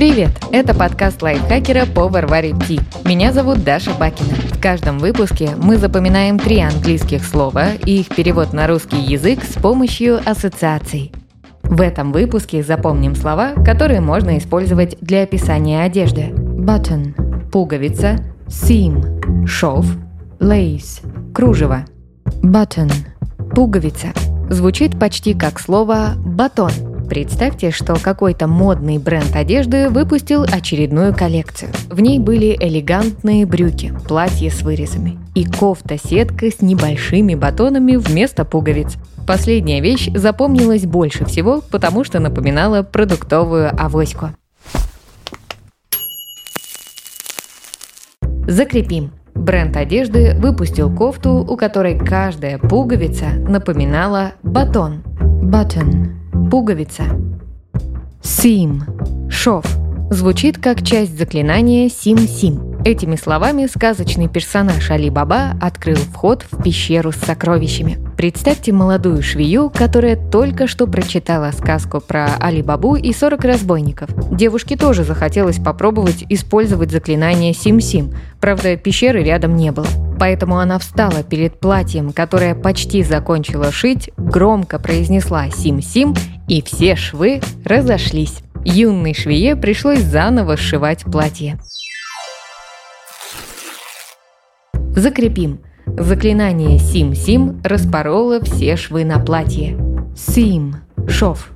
Привет! Это подкаст лайфхакера по Варваре Ти. Меня зовут Даша Бакина. В каждом выпуске мы запоминаем три английских слова и их перевод на русский язык с помощью ассоциаций. В этом выпуске запомним слова, которые можно использовать для описания одежды. Button – пуговица, seam – шов, lace – кружево. Button – пуговица. Звучит почти как слово «батон», Представьте, что какой-то модный бренд одежды выпустил очередную коллекцию. В ней были элегантные брюки, платье с вырезами и кофта-сетка с небольшими батонами вместо пуговиц. Последняя вещь запомнилась больше всего, потому что напоминала продуктовую авоську. Закрепим. Бренд одежды выпустил кофту, у которой каждая пуговица напоминала батон. Button пуговица. Сим – шов. Звучит как часть заклинания Сим-Сим. Этими словами сказочный персонаж Али Баба открыл вход в пещеру с сокровищами. Представьте молодую швею, которая только что прочитала сказку про Али Бабу и 40 разбойников. Девушке тоже захотелось попробовать использовать заклинание Сим-Сим, правда, пещеры рядом не было. Поэтому она встала перед платьем, которое почти закончила шить, громко произнесла «Сим-Сим», и все швы разошлись. Юной швее пришлось заново сшивать платье. Закрепим. Заклинание Сим-Сим распороло все швы на платье. Сим – шов.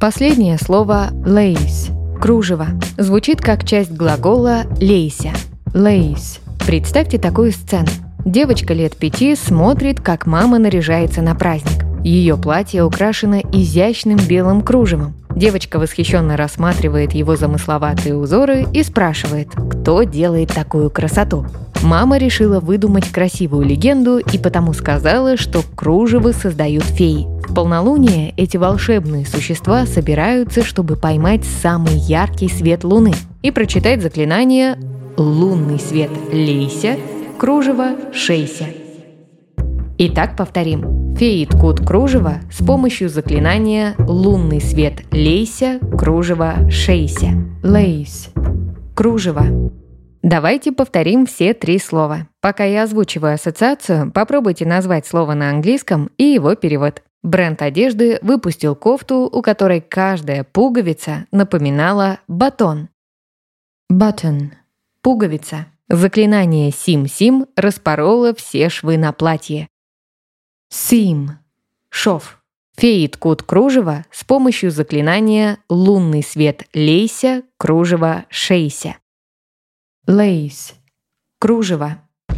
Последнее слово lace – кружево. Звучит как часть глагола лейся. Lace. Представьте такую сцену. Девочка лет пяти смотрит, как мама наряжается на праздник. Ее платье украшено изящным белым кружевом. Девочка восхищенно рассматривает его замысловатые узоры и спрашивает, кто делает такую красоту. Мама решила выдумать красивую легенду и потому сказала, что кружево создают феи. В полнолуние эти волшебные существа собираются, чтобы поймать самый яркий свет луны и прочитать заклинание «Лунный свет лейся, кружево шейся». Итак, повторим. Феи ткут кружево с помощью заклинания «Лунный свет лейся, кружево шейся». Лейс. Кружево. Давайте повторим все три слова. Пока я озвучиваю ассоциацию, попробуйте назвать слово на английском и его перевод. Бренд одежды выпустил кофту, у которой каждая пуговица напоминала батон. Button. Пуговица. Заклинание Сим-Сим распороло все швы на платье. Сим. Шов. Феи ткут кружево с помощью заклинания «Лунный свет лейся, кружево шейся». Lace. Кружево.